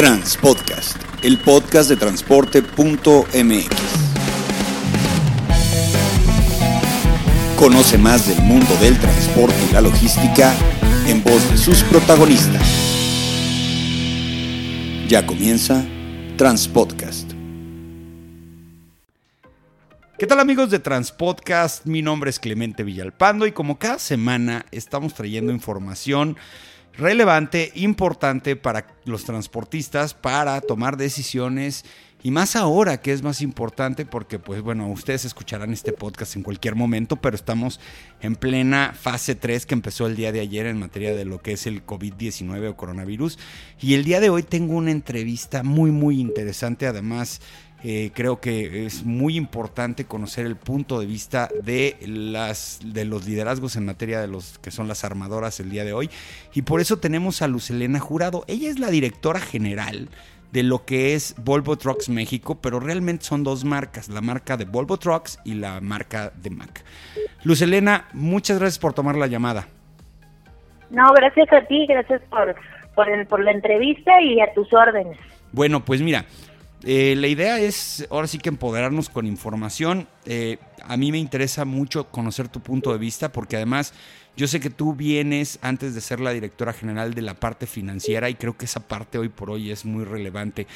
Transpodcast, el podcast de transporte.mx. Conoce más del mundo del transporte y la logística en voz de sus protagonistas. Ya comienza Transpodcast. ¿Qué tal amigos de Transpodcast? Mi nombre es Clemente Villalpando y como cada semana estamos trayendo información relevante, importante para los transportistas para tomar decisiones y más ahora que es más importante porque pues bueno, ustedes escucharán este podcast en cualquier momento, pero estamos en plena fase 3 que empezó el día de ayer en materia de lo que es el COVID-19 o coronavirus. Y el día de hoy tengo una entrevista muy muy interesante. Además eh, creo que es muy importante conocer el punto de vista de, las, de los liderazgos en materia de los que son las armadoras el día de hoy. Y por eso tenemos a Lucelena Jurado. Ella es la directora general de lo que es Volvo Trucks México, pero realmente son dos marcas, la marca de Volvo Trucks y la marca de Mac. Lucelena, muchas gracias por tomar la llamada. No, gracias a ti, gracias por, por, por la entrevista y a tus órdenes. Bueno, pues mira, eh, la idea es ahora sí que empoderarnos con información. Eh, a mí me interesa mucho conocer tu punto de vista porque además yo sé que tú vienes antes de ser la directora general de la parte financiera y creo que esa parte hoy por hoy es muy relevante.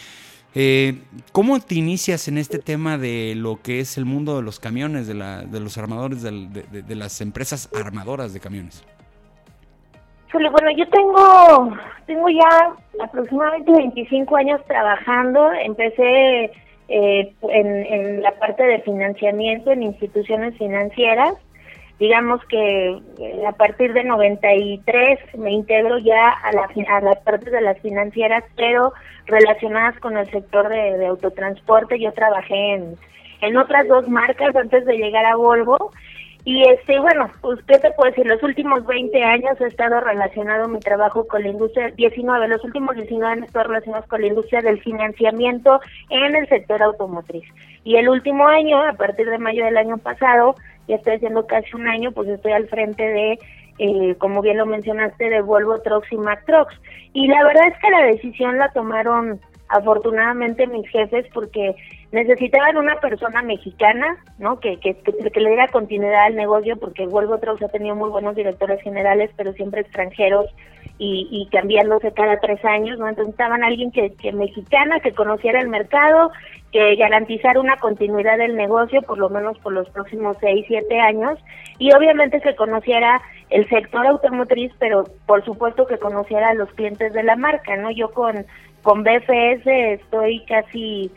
Eh, ¿Cómo te inicias en este tema de lo que es el mundo de los camiones, de, la, de los armadores, de las empresas armadoras de camiones? Bueno, yo tengo, tengo ya aproximadamente 25 años trabajando. Empecé eh, en, la parte de financiamiento en instituciones financieras. Digamos que eh, a partir de 93 me integro ya a la, a la parte de las financieras, pero relacionadas con el sector de, de autotransporte. Yo trabajé en, en otras dos marcas antes de llegar a Volvo y este, bueno, usted te puede decir, los últimos 20 años he estado relacionado mi trabajo con la industria, 19, los últimos 19 años estoy relacionados con la industria del financiamiento en el sector automotriz. Y el último año, a partir de mayo del año pasado, ya estoy haciendo casi un año, pues estoy al frente de, eh, como bien lo mencionaste, de Volvo Trucks y Mac Trucks. Y la verdad es que la decisión la tomaron afortunadamente mis jefes porque necesitaban una persona mexicana, ¿no? Que, que, que, le diera continuidad al negocio, porque Volvo Trucks ha tenido muy buenos directores generales, pero siempre extranjeros y, y cambiándose cada tres años, ¿no? Entonces necesitaban alguien que, que mexicana, que conociera el mercado, que garantizara una continuidad del negocio, por lo menos por los próximos seis, siete años, y obviamente que conociera el sector automotriz, pero por supuesto que conociera a los clientes de la marca, ¿no? Yo con, con BFS estoy casi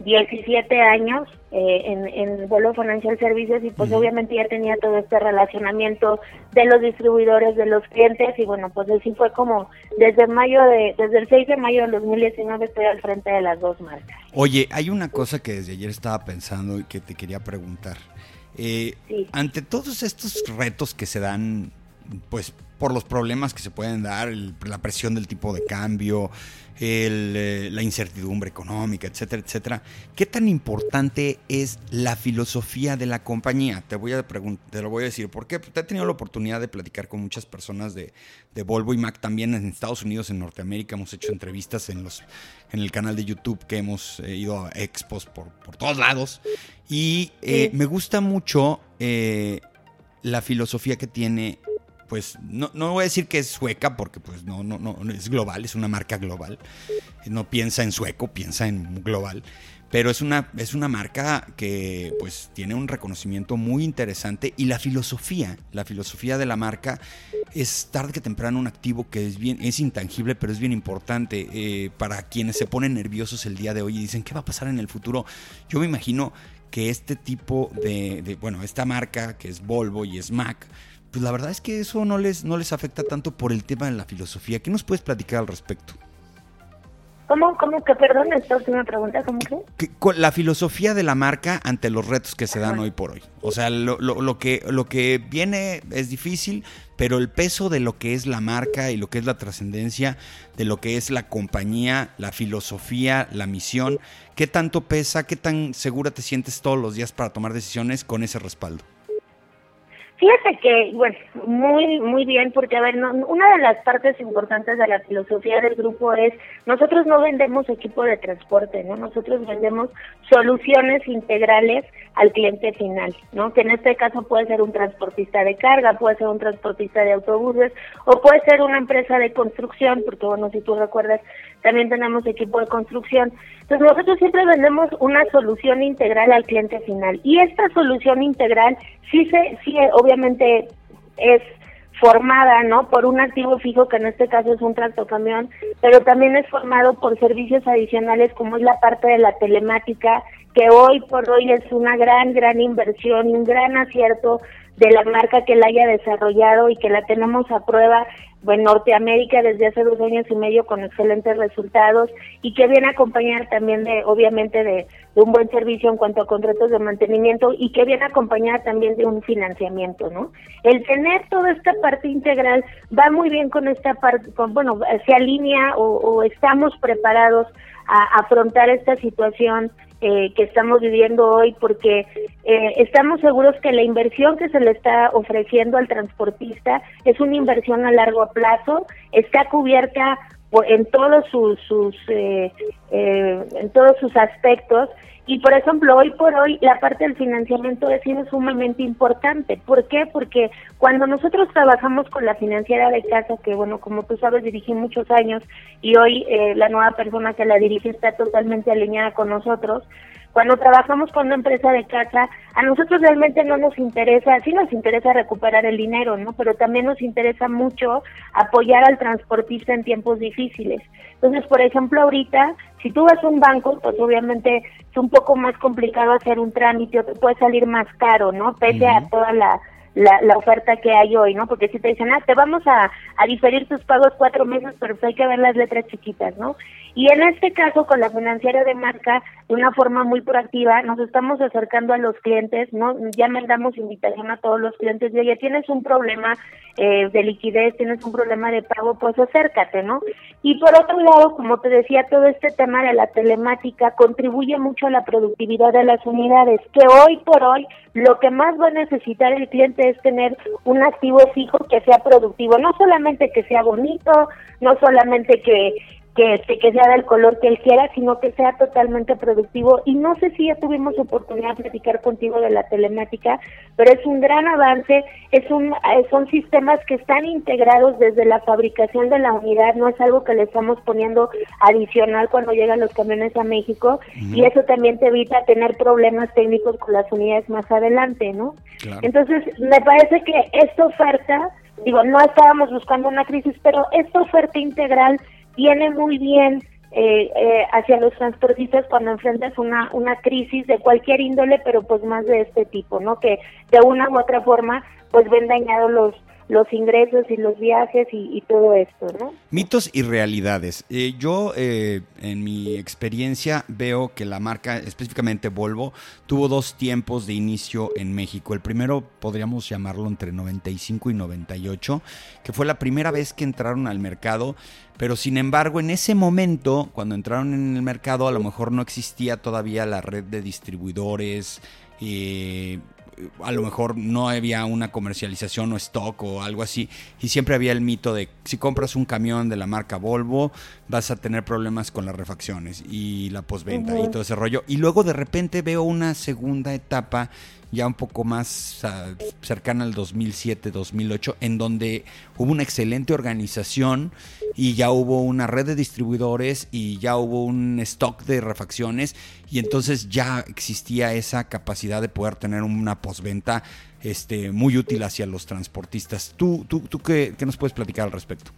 17 años eh, en, en Volvo Financial Services y pues obviamente ya tenía todo este relacionamiento de los distribuidores, de los clientes y bueno, pues así fue como desde mayo de desde el 6 de mayo del 2019 estoy al frente de las dos marcas. Oye, hay una cosa que desde ayer estaba pensando y que te quería preguntar. Eh, ante todos estos retos que se dan, pues por los problemas que se pueden dar, la presión del tipo de cambio, eh, la incertidumbre económica, etcétera, etcétera. ¿Qué tan importante es la filosofía de la compañía? Te voy a te lo voy a decir, porque te he tenido la oportunidad de platicar con muchas personas de, Volvo y Mac también en Estados Unidos, en Norteamérica. Hemos hecho entrevistas en, los, en el canal de YouTube que hemos eh, ido a expos por, todos lados. Y eh, me gusta mucho la filosofía que tiene pues no, no voy a decir que es sueca porque pues no, no, no, es global, es una marca global. No piensa en sueco, piensa en global. Pero es una, es una marca que pues tiene un reconocimiento muy interesante y la filosofía, la filosofía de la marca es tarde que temprano un activo que es bien, es intangible, pero es bien importante eh, para quienes se ponen nerviosos el día de hoy y dicen qué va a pasar en el futuro. Yo me imagino que este tipo de, de bueno, esta marca que es Volvo y es Mac, pues la verdad es que eso no les, no les afecta tanto por el tema de la filosofía. ¿Qué nos puedes platicar al respecto? ¿Cómo, cómo que, perdón, esta última pregunta, cómo que? La filosofía de la marca ante los retos que se dan hoy por hoy. O sea, lo, lo, lo, que, lo que viene es difícil, pero el peso de lo que es la marca y lo que es la trascendencia, de lo que es la compañía, la filosofía, la misión, ¿qué tanto pesa? ¿Qué tan segura te sientes todos los días para tomar decisiones con ese respaldo? Fíjate que, bueno, muy, muy bien, porque, a ver, una de las partes importantes de la filosofía del grupo es, nosotros no vendemos equipo de transporte, ¿no? Nosotros vendemos soluciones integrales al cliente final, ¿no? Que en este caso puede ser un transportista de carga, puede ser un transportista de autobuses, o puede ser una empresa de construcción, porque, bueno, si tú recuerdas, también tenemos equipo de construcción. Entonces, nosotros siempre vendemos una solución integral al cliente final. Y esta solución integral sí, se, sí obviamente es formada, ¿no? Por un activo fijo que en este caso es un tractocamión, pero también es formado por servicios adicionales como es la parte de la telemática, que hoy por hoy es una gran, gran inversión un gran acierto de la marca que la haya desarrollado y que la tenemos a prueba en Norteamérica desde hace dos años y medio con excelentes resultados y que viene acompañada también de, obviamente, de, un buen servicio en cuanto a contratos de mantenimiento y que viene acompañada también de un financiamiento, ¿no? El tener toda esta parte integral va muy bien con esta parte, con, bueno, se alinea o, o estamos preparados a afrontar esta situación eh, que estamos viviendo hoy porque eh, estamos seguros que la inversión que se le está ofreciendo al transportista es una inversión a largo plazo, está cubierta en todos sus, sus eh, en todos sus aspectos y por ejemplo, hoy por hoy la parte del financiamiento es sumamente importante. ¿Por qué? Porque cuando nosotros trabajamos con la financiera de casa, que bueno, como tú sabes, dirigí muchos años y hoy eh, la nueva persona que la dirige está totalmente alineada con nosotros, cuando trabajamos con una empresa de casa, a nosotros realmente no nos interesa, sí nos interesa recuperar el dinero, ¿no? Pero también nos interesa mucho apoyar al transportista en tiempos difíciles. Entonces, por ejemplo, ahorita, si tú vas a un banco, pues obviamente es un poco más complicado hacer un trámite o te puede salir más caro, ¿no? Pese a toda la, la, la, oferta que hay hoy, ¿no? Porque si te dicen, ah, te vamos a, a diferir tus pagos cuatro meses, pero pues hay que ver las letras chiquitas, ¿no? Y en este caso, con la financiera de marca, de una forma muy proactiva, nos estamos acercando a los clientes, ¿no? Ya mandamos invitación a todos los clientes de, oye, tienes un problema eh, de liquidez, tienes un problema de pago, pues acércate, ¿no? Y por otro lado, como te decía, todo este tema de la telemática contribuye mucho a la productividad de las unidades, que hoy por hoy lo que más va a necesitar el cliente es tener un activo fijo que sea productivo, no solamente que sea bonito, no solamente que que, este, que sea del color que él quiera, sino que sea totalmente productivo. Y no sé si ya tuvimos oportunidad de platicar contigo de la telemática, pero es un gran avance, es un, eh, son sistemas que están integrados desde la fabricación de la unidad, no es algo que le estamos poniendo adicional cuando llegan los camiones a México, y eso también te evita tener problemas técnicos con las unidades más adelante, ¿no? Entonces, me parece que esta oferta, digo, no estábamos buscando una crisis, pero esta oferta integral viene muy bien eh, eh, hacia los transportistas cuando enfrentas una, una crisis de cualquier índole, pero pues más de este tipo, ¿no? Que de una u otra forma pues ven dañados los, los ingresos y los viajes y, todo esto, ¿no? Mitos y realidades. Eh, yo, eh, en mi experiencia, veo que la marca, específicamente Volvo, tuvo dos tiempos de inicio en México. El primero podríamos llamarlo entre 95 y 98, que fue la primera vez que entraron al mercado, pero sin embargo, en ese momento, cuando entraron en el mercado, a lo mejor no existía todavía la red de distribuidores. Eh, a lo mejor no había una comercialización o stock o algo así. Y siempre había el mito de si compras un camión de la marca Volvo, vas a tener problemas con las refacciones y la postventa y todo ese rollo. Y luego de repente veo una segunda etapa ya un poco más cercana al 2007-2008, en donde hubo una excelente organización y ya hubo una red de distribuidores y ya hubo un stock de refacciones y entonces ya existía esa capacidad de poder tener una postventa este, muy útil hacia los transportistas. ¿Tú, tú, tú qué, qué nos puedes platicar al respecto?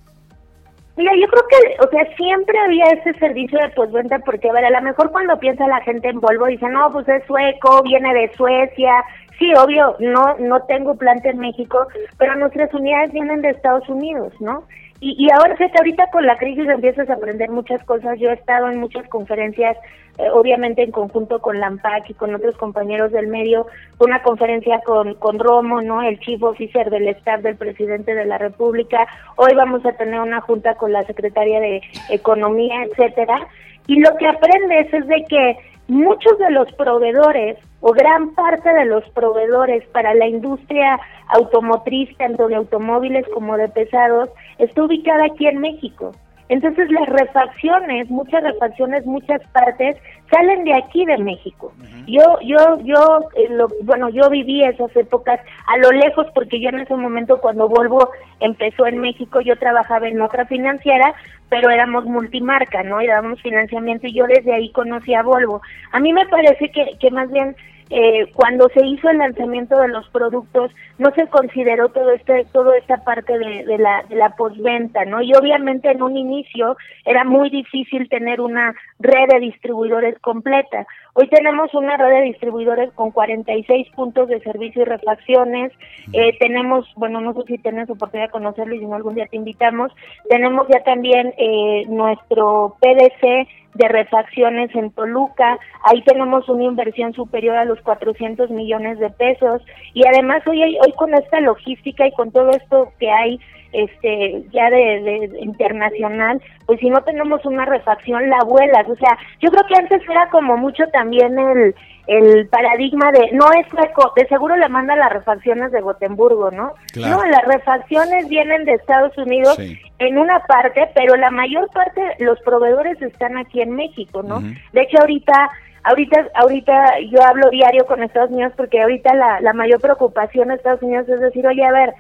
Mira, yo creo que, o sea, siempre había ese servicio de postventa porque, a ver, lo mejor cuando piensa la gente en Volvo dice, no, pues es sueco, viene de Suecia. Sí, obvio, no no tengo planta en México, pero nuestras unidades vienen de Estados Unidos, ¿no? Y, y ahora, fíjate, ahorita con la crisis empiezas a aprender muchas cosas. Yo he estado en muchas conferencias, eh, obviamente en conjunto con Lampac y con otros compañeros del medio, una conferencia con, con Romo, ¿no? El chief officer del staff del presidente de la República. Hoy vamos a tener una junta con la secretaria de Economía, etcétera. Y lo que aprendes es de que muchos de los proveedores o gran parte de los proveedores para la industria automotriz, tanto de automóviles como de pesados, está ubicada aquí en México. Entonces las refacciones, muchas refacciones, muchas partes salen de aquí de México. Yo, yo, yo, eh, lo, bueno, yo viví esas épocas a lo lejos porque yo en ese momento cuando Volvo empezó en México yo trabajaba en otra financiera, pero éramos multimarca, ¿no? Y dábamos financiamiento y yo desde ahí conocí a Volvo. A mí me parece que, que más bien eh, cuando se hizo el lanzamiento de los productos no se consideró todo este toda esta parte de, de la de la postventa no y obviamente en un inicio era muy difícil tener una red de distribuidores completa. Hoy tenemos una red de distribuidores con 46 puntos de servicio y refacciones. Eh, tenemos bueno no sé si tienes oportunidad de conocerlo y si no algún día te invitamos. Tenemos ya también eh, nuestro PDC de refacciones en Toluca. Ahí tenemos una inversión superior a los 400 millones de pesos. Y además hoy hoy con esta logística y con todo esto que hay este ya de, internacional, pues si no tenemos una refacción la vuelas, o sea, yo creo que antes era como mucho también el el paradigma de no es sueco, de seguro le manda las refacciones de Gotemburgo, ¿no? No, las refacciones vienen de Estados Unidos en una parte, pero la mayor parte los proveedores están aquí en México, ¿no? De hecho ahorita ahorita ahorita yo hablo diario con Estados Unidos porque ahorita la, la mayor preocupación de Estados Unidos es decir, oye, a ver,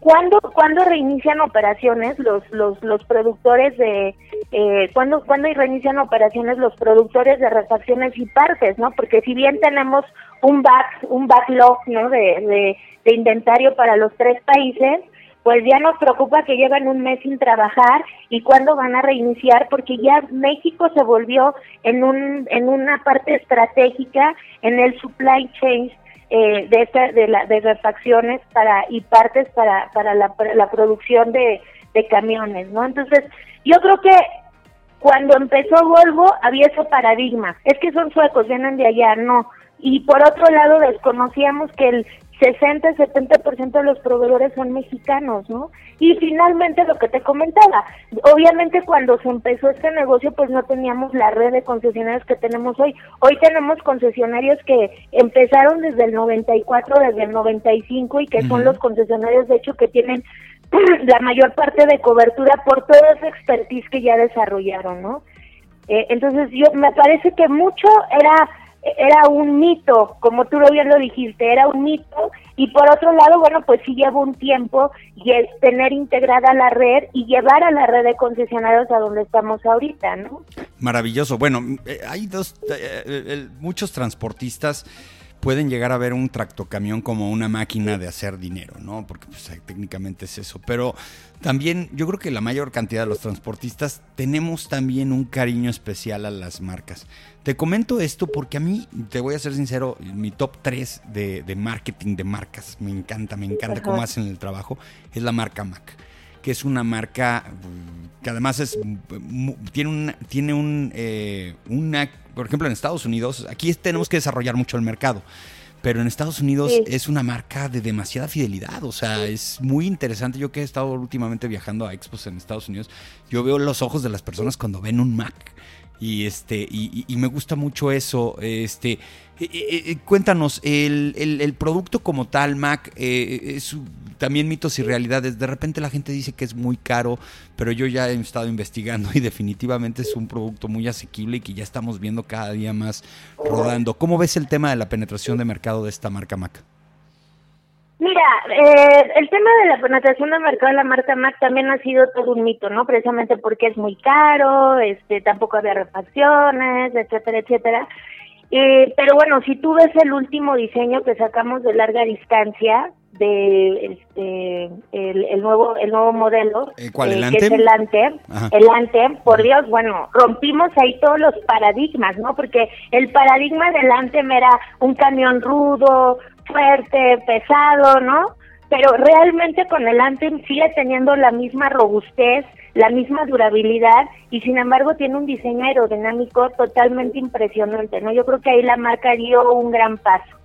¿Cuándo, ¿Cuándo reinician operaciones los, los, los productores de, eh, ¿cuándo, ¿cuándo reinician operaciones los productores de refacciones y partes, no? Porque si bien tenemos un back, un backlog, ¿no? De, de, inventario para los tres países, pues ya nos preocupa que llevan un mes sin trabajar y cuándo van a reiniciar, porque ya México se volvió en, un, en una parte estratégica en el supply chain eh, de, esta, de, la, de refacciones para, y partes para, para la, la producción de, de camiones, ¿no? Entonces, yo creo que cuando empezó Volvo había ese paradigma, es que son suecos, vienen de allá, no. Y por otro lado desconocíamos que el 60-70% de los proveedores son mexicanos, ¿no? Y finalmente lo que te comentaba, obviamente cuando se empezó este negocio pues no teníamos la red de concesionarios que tenemos hoy. Hoy tenemos concesionarios que empezaron desde el 94, desde el 95 y que son los concesionarios de hecho que tienen la mayor parte de cobertura por toda esa expertise que ya desarrollaron, ¿no? Eh, entonces yo me parece que mucho era era un mito, como tú bien lo dijiste, era un mito y por otro lado, bueno, pues sí lleva un tiempo y es tener integrada la red y llevar a la red de concesionarios a donde estamos ahorita, ¿no? Maravilloso. Bueno, eh, hay dos, eh, muchos transportistas pueden llegar a ver un tractocamión como una máquina de hacer dinero, ¿no? Porque pues, técnicamente es eso. Pero también yo creo que la mayor cantidad de los transportistas tenemos también un cariño especial a las marcas. Te comento esto porque a mí, te voy a ser sincero, mi top 3 de, marketing de marcas, me encanta, me encanta cómo hacen el trabajo, es la marca Mac que es una marca que además es tiene un tiene un eh, una por ejemplo en Estados Unidos aquí tenemos que desarrollar mucho el mercado pero en Estados Unidos es una marca de demasiada fidelidad, o sea, es muy interesante. Yo que he estado últimamente viajando a expos en Estados Unidos, yo veo los ojos de las personas cuando ven un Mac y este y, me gusta mucho eso este eh, eh, eh, cuéntanos el, el, producto como tal Mac es también mitos y realidades. De repente la gente dice que es muy caro pero yo ya he estado investigando y definitivamente es un producto muy asequible y que ya estamos viendo cada día más rodando. Cómo ves el tema de la penetración de mercado de esta marca Mac Mira, eh, el tema de la penetración de mercado de la marca Mac también ha sido todo un mito, ¿no? Precisamente porque es muy caro, este, tampoco había refacciones, etcétera, etcétera. Eh, pero bueno, si tú ves el último diseño que sacamos de larga distancia de este el, nuevo el nuevo modelo ¿El cuál, el eh, que es el Anthem, el Anthem, por Dios, bueno, rompimos ahí todos los paradigmas, ¿no? Porque el paradigma del Anthem era un camión rudo, fuerte, pesado, ¿no? Pero realmente con el Anthem sigue teniendo la misma robustez, la misma durabilidad y sin embargo tiene un diseño aerodinámico totalmente impresionante, ¿no? Yo creo que ahí la marca dio un gran paso.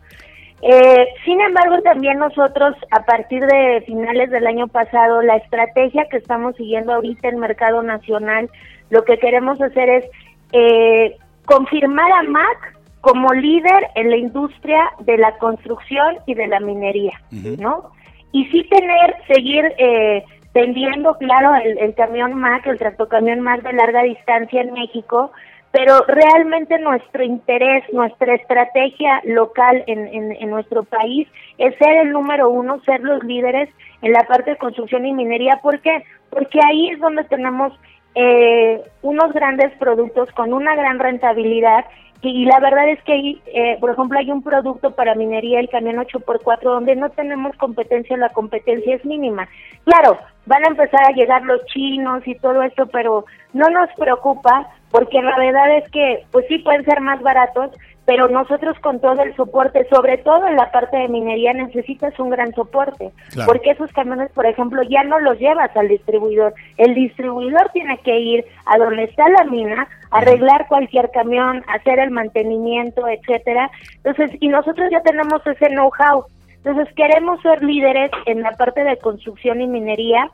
Eh, sin embargo, también nosotros, a partir de finales del año pasado, la estrategia que estamos siguiendo ahorita en mercado nacional, lo que queremos hacer es eh, confirmar a Mac como líder en la industria de la construcción y de la minería, ¿no? Y sí tener, seguir eh, vendiendo, claro, el, camión Mac, el tractocamión Mac de larga distancia en México, pero realmente nuestro interés, nuestra estrategia local en, en, nuestro país es ser el número uno, ser los líderes en la parte de construcción y minería. ¿Por qué? Porque ahí es donde tenemos eh, unos grandes productos con una gran rentabilidad y la verdad es que, eh, por ejemplo, hay un producto para minería, el camión 8x4, donde no tenemos competencia, la competencia es mínima. Claro, van a empezar a llegar los chinos y todo esto, pero no nos preocupa porque la verdad es que, pues sí pueden ser más baratos, pero nosotros con todo el soporte, sobre todo en la parte de minería, necesitas un gran soporte, porque esos camiones, por ejemplo, ya no los llevas al distribuidor, el distribuidor tiene que ir a donde está la mina, arreglar cualquier camión, hacer el mantenimiento, etcétera. Entonces, y nosotros ya tenemos ese know-how. Entonces, queremos ser líderes en la parte de construcción y minería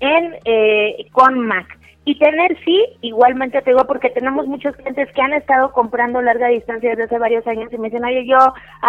en eh, con Mac. Y tener, sí, igualmente te digo, porque tenemos muchos clientes que han estado comprando larga distancia desde hace varios años y me dicen, oye, yo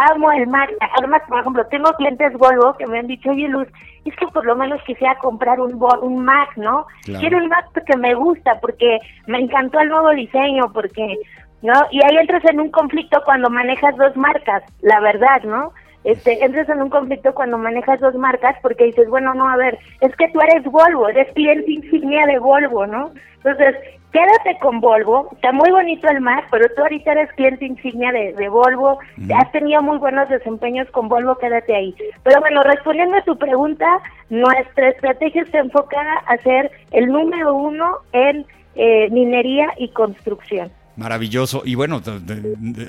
amo el Mac. Además, por ejemplo, tengo clientes Volvo que me han dicho, oye, Luz, es que por lo menos quisiera comprar un, un Mac, ¿no? Quiero un Mac que me gusta porque me encantó el nuevo diseño, porque, ¿no? Y ahí entras en un conflicto cuando manejas dos marcas, la verdad, ¿no? Este, entras en un conflicto cuando manejas dos marcas porque dices, bueno, no, a ver, es que tú eres Volvo, eres cliente insignia de Volvo, ¿no? Entonces, quédate con Volvo, está muy bonito el Mac, pero tú ahorita eres cliente insignia de, de Volvo, has tenido muy buenos desempeños con Volvo, quédate ahí. Pero bueno, respondiendo a tu pregunta, nuestra estrategia está enfocada a ser el número uno en eh, minería y construcción. Maravilloso. Y bueno,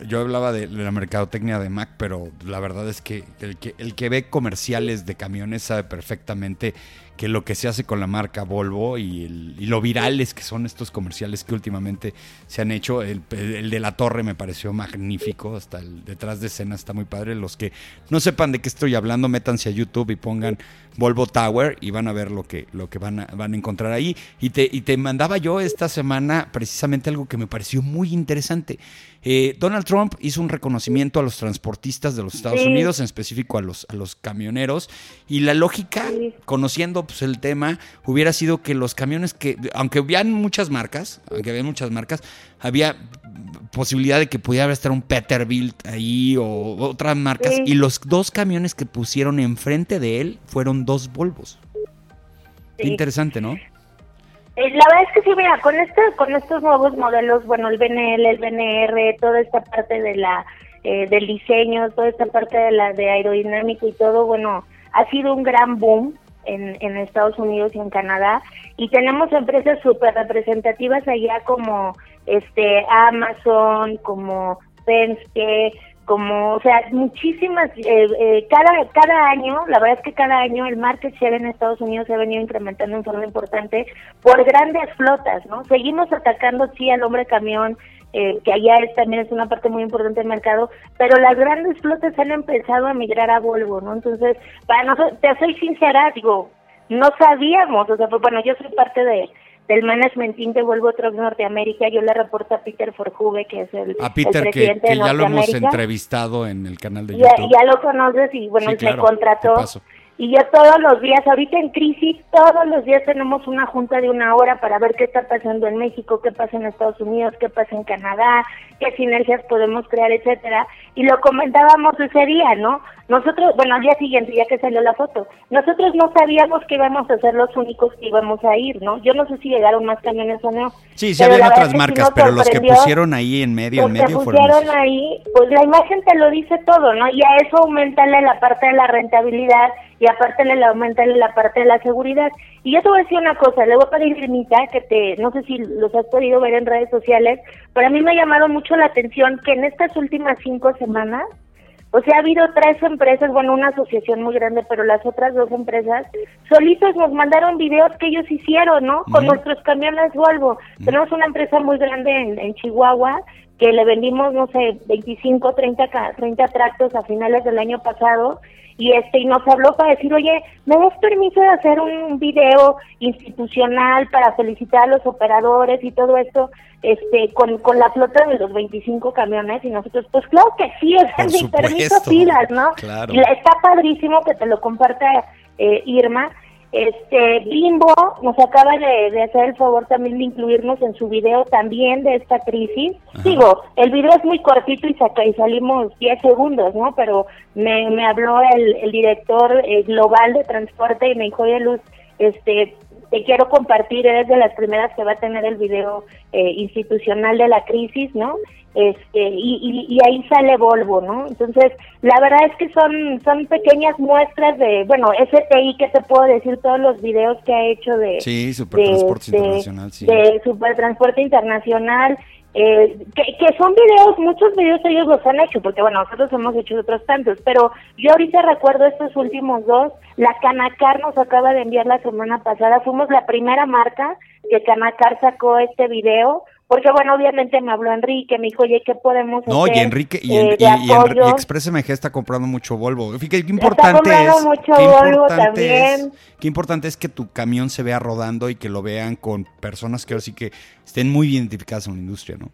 yo hablaba de, la mercadotecnia de Mac, pero la verdad es que el, que el ve comerciales de camiones sabe perfectamente que lo que se hace con la marca Volvo y, lo virales que son estos comerciales que últimamente se han hecho. El, de la torre me pareció magnífico, hasta el detrás de escena está muy padre. Los que no sepan de qué estoy hablando, métanse a YouTube y pongan Volvo Tower y van a ver lo que, lo que van, a, van a encontrar ahí. Y te, y te mandaba yo esta semana precisamente algo que me pareció muy interesante. Eh, Donald Trump hizo un reconocimiento a los transportistas de los Estados Unidos, en específico a los, a los camioneros, y la lógica, conociendo pues, el tema, hubiera sido que los camiones que, aunque hubieran muchas marcas, aunque había muchas marcas, había posibilidad de que pudiera estar un Peterbilt ahí o otras marcas, y los dos camiones que pusieron enfrente de él fueron dos Volvos. Interesante, ¿no? Eh, la verdad es que sí, mira, con este, con estos nuevos modelos, bueno, el BNL, el BNR, toda esta parte de la eh, del diseño, toda esta parte de la de aerodinámico y todo, bueno, ha sido un gran boom en, en Estados Unidos y en Canadá y tenemos empresas súper representativas allá como este Amazon, como Penske, como, o sea, muchísimas, eh, eh, cada, cada año, la verdad es que cada año el market share en Estados Unidos se ha venido incrementando en forma importante por grandes flotas, ¿no? Seguimos atacando, sí, al hombre camión, eh, que allá es, también es una parte muy importante del mercado, pero las grandes flotas han empezado a migrar a Volvo, ¿no? Entonces, para nosotros, te soy sincera, digo, no sabíamos, o sea, pues, bueno, yo soy parte de del management team de Volvo Trucks Norteamérica, yo le reporto a Peter Forjube, que es el, a Peter, que, ya lo hemos entrevistado en el canal de YouTube. Ya, lo conoces y bueno, me contrató. Y yo todos los días, ahorita en crisis, todos los días tenemos una junta de una hora para ver qué está pasando en México, qué pasa en Estados Unidos, qué pasa en Canadá, qué sinergias podemos crear, etcétera. Y lo comentábamos ese día, ¿no? Nosotros, bueno, al día siguiente, ya que salió la foto, nosotros no sabíamos que íbamos a ser los únicos que íbamos a ir, ¿no? Yo no sé si llegaron más camiones o no. Sí, sí había otras marcas, pero los que pusieron ahí en medio, en medio que pusieron ahí, pues la imagen te lo dice todo, ¿no? Y a eso aumentarle la parte de la rentabilidad y aparte le aumentarle la parte de la seguridad. Y yo te voy a decir una cosa, le voy a pedir a que te, no sé si los has podido ver en redes sociales, pero a mí me ha llamado mucho la atención que en estas últimas cinco semanas o sea, ha habido tres empresas, bueno, una asociación muy grande, pero las otras dos empresas solitos nos mandaron videos que ellos hicieron, ¿no? Con nuestros camiones Volvo. Tenemos una empresa muy grande en, Chihuahua que le vendimos, no sé, 25, 30, 30 tractos a finales del año pasado y este y nos habló para decir, oye, ¿me das permiso de hacer un video institucional para felicitar a los operadores y todo esto este con, con la flota de los 25 camiones? Y nosotros, pues claro que sí, es mi permiso pilas, ¿no? Claro. Está padrísimo que te lo comparta eh, Irma este Bimbo nos acaba de, hacer el favor también de incluirnos en su video también de esta crisis. Digo, el video es muy cortito y, saca, y salimos 10 segundos, ¿no? Pero me, me habló el, el director eh, global de transporte y me dijo, oye Luz, este, te quiero compartir, eres de las primeras que va a tener el video eh, institucional de la crisis, ¿no? este y, y, ahí sale Volvo, ¿no? Entonces, la verdad es que son son pequeñas muestras de, bueno, STI que te puedo decir todos los videos que ha hecho de Sí, Supertransporte Internacional, sí. De Supertransporte Internacional eh, que, que son videos, muchos videos ellos los han hecho, porque bueno, nosotros hemos hecho otros tantos, pero yo ahorita recuerdo estos últimos dos, la Canacar nos acaba de enviar la semana pasada, fuimos la primera marca que Canacar sacó este video, porque bueno, obviamente me habló Enrique, me dijo, oye, ¿qué podemos hacer? No, y Enrique, y, eh, Express MG está comprando mucho Volvo. Fíjate, qué importante es. Mucho Volvo también. qué importante es que tu camión se vea rodando y que lo vean con personas que ahora sí que estén muy identificadas en la industria, ¿no?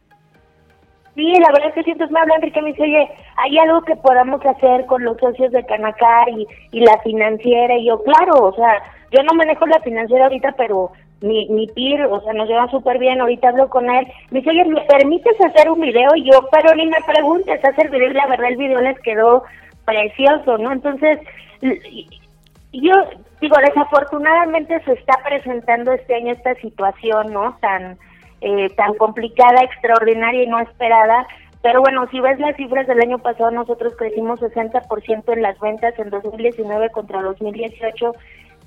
Sí, la verdad es que siento, me habla Enrique, me dice, oye, hay algo que podamos hacer con los socios de Canacar y, y la financiera. Y yo, claro, o sea, yo no manejo la financiera ahorita, pero mi, mi PIR, o sea, nos lleva súper bien, ahorita hablo con él, me dice, oye, ¿me permites hacer un video? Y yo, pero ni me preguntes, hacer video, y la verdad el video les quedó precioso, ¿no? Entonces, yo digo, desafortunadamente se está presentando este año esta situación, ¿no? Tan, eh, tan complicada, extraordinaria y no esperada, pero bueno, si ves las cifras del año pasado, nosotros crecimos 60% en las ventas en 2019 contra 2018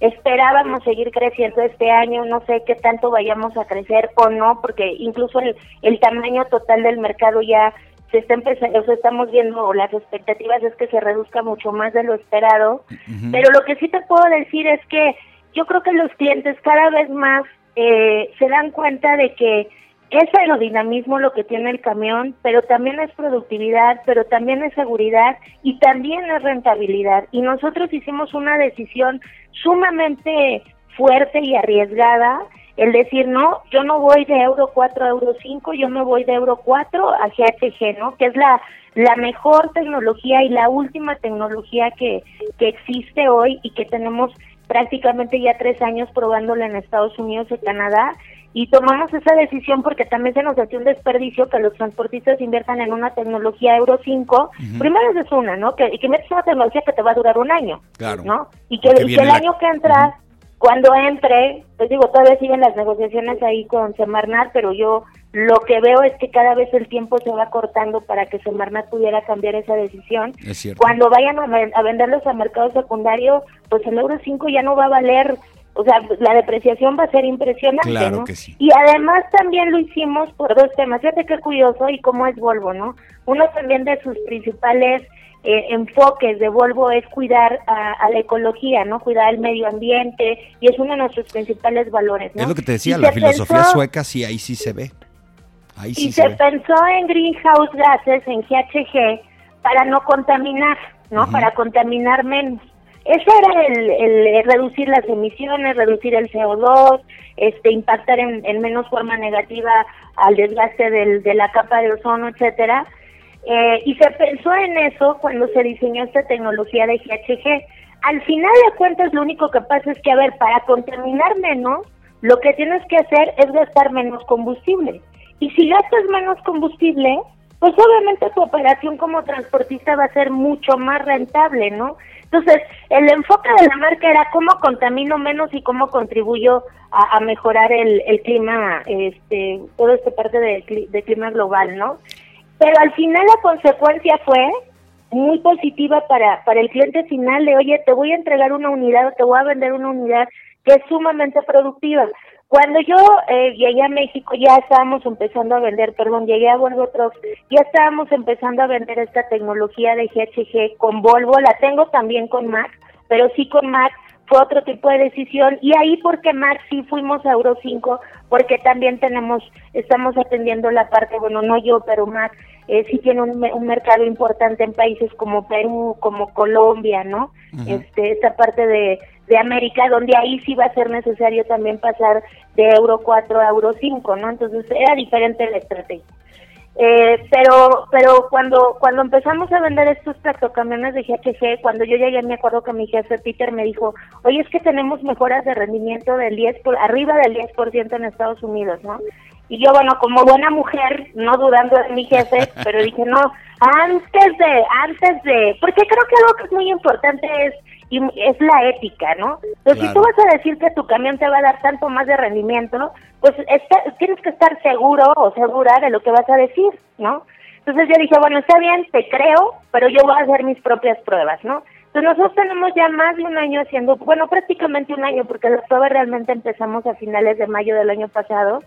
Esperábamos seguir creciendo este año, no sé qué tanto vayamos a crecer o no, porque incluso el, el tamaño total del mercado ya se está empezando, o sea, estamos viendo, las expectativas es que se reduzca mucho más de lo esperado, pero lo que sí te puedo decir es que yo creo que los clientes cada vez más eh, se dan cuenta de que es aerodinamismo lo que tiene el camión, pero también es productividad, pero también es seguridad y también es rentabilidad. Y nosotros hicimos una decisión sumamente fuerte y arriesgada, el decir, no, yo no voy de Euro 4 a Euro 5, yo me voy de Euro 4 a GHG, ¿no? Que es la, la mejor tecnología y la última tecnología que, que existe hoy y que tenemos prácticamente ya tres años probándola en Estados Unidos y Canadá y tomamos esa decisión porque también se nos hace un desperdicio que los transportistas inviertan en una tecnología Euro 5. Primero es una, ¿no? Que, y que metes una tecnología que te va a durar un año, claro. ¿no? Y que, el año que entra, cuando entre, pues digo, todavía siguen las negociaciones ahí con Semarnat, pero yo lo que veo es que cada vez el tiempo se va cortando para que Semarnat pudiera cambiar esa decisión. Cuando vayan a, a venderlos a mercado secundario, pues el Euro 5 ya no va a valer o sea, la depreciación va a ser impresionante, ¿no? Y además también lo hicimos por dos temas. Fíjate qué curioso y cómo es Volvo, ¿no? Uno también de sus principales eh, enfoques de Volvo es cuidar a, la ecología, ¿no? Cuidar el medio ambiente y es uno de nuestros principales valores, ¿no? Es lo que te decía, la filosofía sueca sí, ahí sí se ve. Ahí sí y se, pensó en greenhouse gases, en GHG, para no contaminar, ¿no? Para contaminar menos. Eso era el, reducir las emisiones, reducir el CO2, este, impactar en, menos forma negativa al desgaste del, de la capa de ozono, etcétera. Eh, y se pensó en eso cuando se diseñó esta tecnología de GHG. Al final de cuentas, lo único que pasa es que, a ver, para contaminar menos, lo que tienes que hacer es gastar menos combustible. Y si gastas menos combustible, pues obviamente tu operación como transportista va a ser mucho más rentable, ¿no? Entonces, el enfoque de la marca era cómo contamino menos y cómo contribuyo a, mejorar el, clima, este, toda esta parte de clima global, ¿no? Pero al final la consecuencia fue muy positiva para, para el cliente final de, oye, te voy a entregar una unidad o te voy a vender una unidad que es sumamente productiva. Cuando yo eh, llegué a México ya estábamos empezando a vender, perdón, llegué a Volvo Trucks, ya estábamos empezando a vender esta tecnología de GHG con Volvo, la tengo también con Mac, pero sí con Mac fue otro tipo de decisión. Y ahí porque más sí fuimos a Euro 5 porque también tenemos estamos atendiendo la parte bueno no yo pero más eh, sí tiene un, un, mercado importante en países como Perú como Colombia no este esta parte de, de América donde ahí sí va a ser necesario también pasar de Euro 4 a Euro 5 no entonces era diferente la estrategia. Eh, pero pero cuando cuando empezamos a vender estos tractocamiones de GHG, cuando yo llegué me acuerdo que mi jefe Peter me dijo, oye, es que tenemos mejoras de rendimiento del 10 por, arriba del 10% en Estados Unidos, ¿no? Y yo, bueno, como buena mujer, no dudando de mi jefe, pero dije, no, antes de, antes de, porque creo que algo que es muy importante es y es la ética, ¿no? Entonces, si tú vas a decir que tu camión te va a dar tanto más de rendimiento, pues tienes que estar seguro o segura de lo que vas a decir, ¿no? Entonces yo dije, bueno, está bien, te creo, pero yo voy a hacer mis propias pruebas, ¿no? Entonces nosotros tenemos ya más de un año haciendo, bueno, prácticamente un año, porque las pruebas realmente empezamos a finales de mayo del año pasado,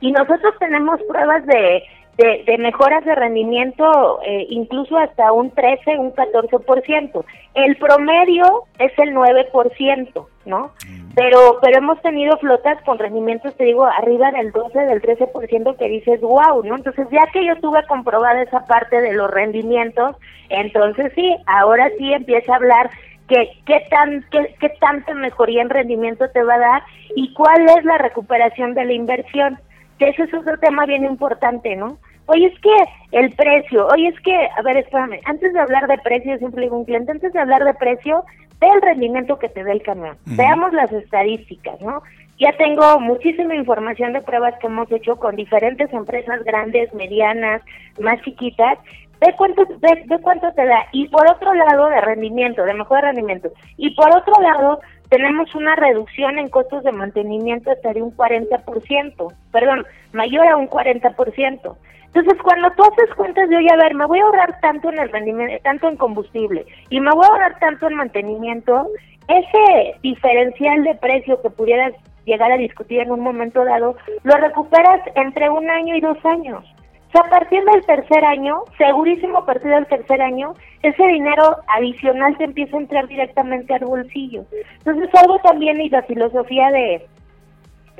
y nosotros tenemos pruebas de de, mejoras de rendimiento eh, incluso hasta un 13, un 14%. El promedio es el 9%, ¿no? Mm. Pero pero hemos tenido flotas con rendimientos, te digo, arriba del 12, del 13% que dices, wow, ¿no? Entonces, ya que yo tuve comprobada esa parte de los rendimientos, entonces sí, ahora sí empieza a hablar que qué tan qué, qué tanta mejoría en rendimiento te va a dar y cuál es la recuperación de la inversión. Que ese es otro tema bien importante, ¿no? Oye, es que el precio, oye, es que, a ver, espérame, antes de hablar de precio, siempre digo un cliente, antes de hablar de precio, ve el rendimiento que te dé el camión. Veamos las estadísticas, ¿no? Ya tengo muchísima información de pruebas que hemos hecho con diferentes empresas grandes, medianas, más chiquitas. Ve cuánto, ve, ve cuánto te da. Y por otro lado, de rendimiento, de mejor rendimiento. Y por otro lado, tenemos una reducción en costos de mantenimiento hasta de un 40%, perdón, mayor a un 40%. Entonces, cuando tú haces cuentas de, oye, a ver, me voy a ahorrar tanto en el rendimiento, tanto en combustible y me voy a ahorrar tanto en mantenimiento, ese diferencial de precio que pudieras llegar a discutir en un momento dado, lo recuperas entre un año y dos años. O sea, a partir del tercer año, segurísimo a partir del tercer año, ese dinero adicional te empieza a entrar directamente al bolsillo. Entonces, algo también y la filosofía de,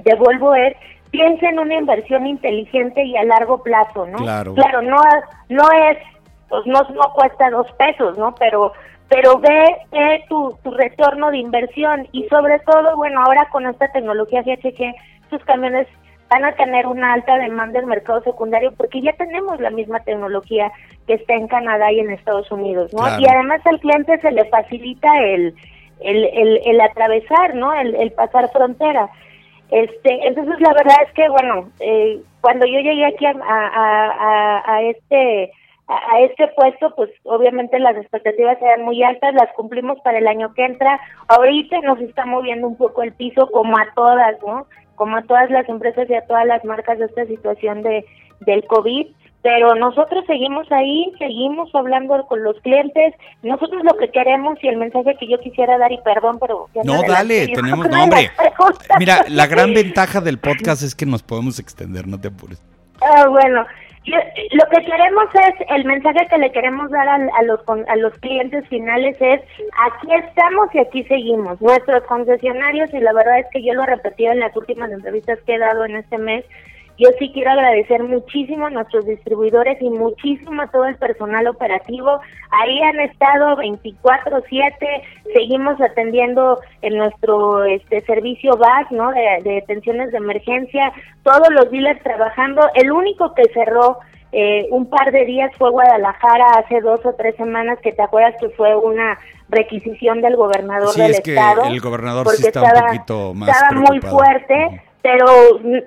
de Volvo es piensa en una inversión inteligente y a largo plazo, ¿no? Claro. Claro, no, no es, pues no, no cuesta dos pesos, ¿no? Pero pero ve, ve tu, tu retorno de inversión y sobre todo, bueno, ahora con esta tecnología GHG, sus camiones van a tener una alta demanda en mercado secundario porque ya tenemos la misma tecnología que está en Canadá y en Estados Unidos, ¿no? Y además al cliente se le facilita el, el, el, el atravesar, ¿no? El, el pasar frontera. Este, entonces la verdad es que bueno, eh, cuando yo llegué aquí a, a, a, este a este puesto, pues obviamente las expectativas eran muy altas, las cumplimos para el año que entra. Ahorita nos está moviendo un poco el piso como a todas, ¿no? Como a todas las empresas y a todas las marcas de esta situación de del COVID pero nosotros seguimos ahí, seguimos hablando con los clientes, nosotros lo que queremos y el mensaje que yo quisiera dar, y perdón, pero... No, dale, tenemos nombre. Mira, la gran ventaja del podcast es que nos podemos extender, no te apures. Ah, bueno, lo que queremos es, el mensaje que le queremos dar a, a, los, a los clientes finales es, aquí estamos y aquí seguimos. Nuestros concesionarios, y la verdad es que yo lo he repetido en las últimas entrevistas que he dado en este mes, yo sí quiero agradecer muchísimo a nuestros distribuidores y muchísimo a todo el personal operativo. Ahí han estado 24/7, seguimos atendiendo en nuestro este servicio BAS, ¿no? De, de detenciones de emergencia, todos los dealers trabajando. El único que cerró eh, un par de días fue Guadalajara hace dos o tres semanas, que te acuerdas que fue una requisición del gobernador del es estado. Que el gobernador sí está un poquito más Estaba muy fuerte pero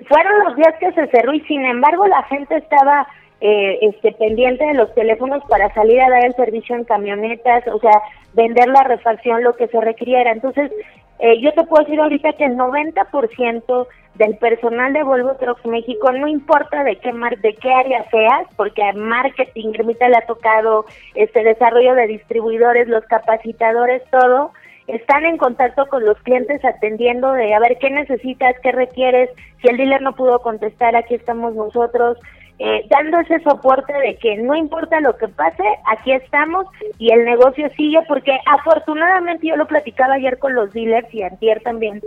fueron los días que se cerró y sin embargo la gente estaba eh, este pendiente de los teléfonos para salir a dar el servicio en camionetas, o sea, vender la refacción, lo que se requiriera. Entonces, eh, yo te puedo decir ahorita que el 90% del personal de Volvo Trucks México, no importa de qué mar de qué área seas, porque a marketing, Ermita le ha tocado este desarrollo de distribuidores, los capacitadores, todo, están en contacto con los clientes atendiendo de a ver qué necesitas, qué requieres, si el dealer no pudo contestar, aquí estamos nosotros. eh, dando ese soporte de que no importa lo que pase, aquí estamos y el negocio sigue, porque afortunadamente yo lo platicaba ayer con los dealers y antier también,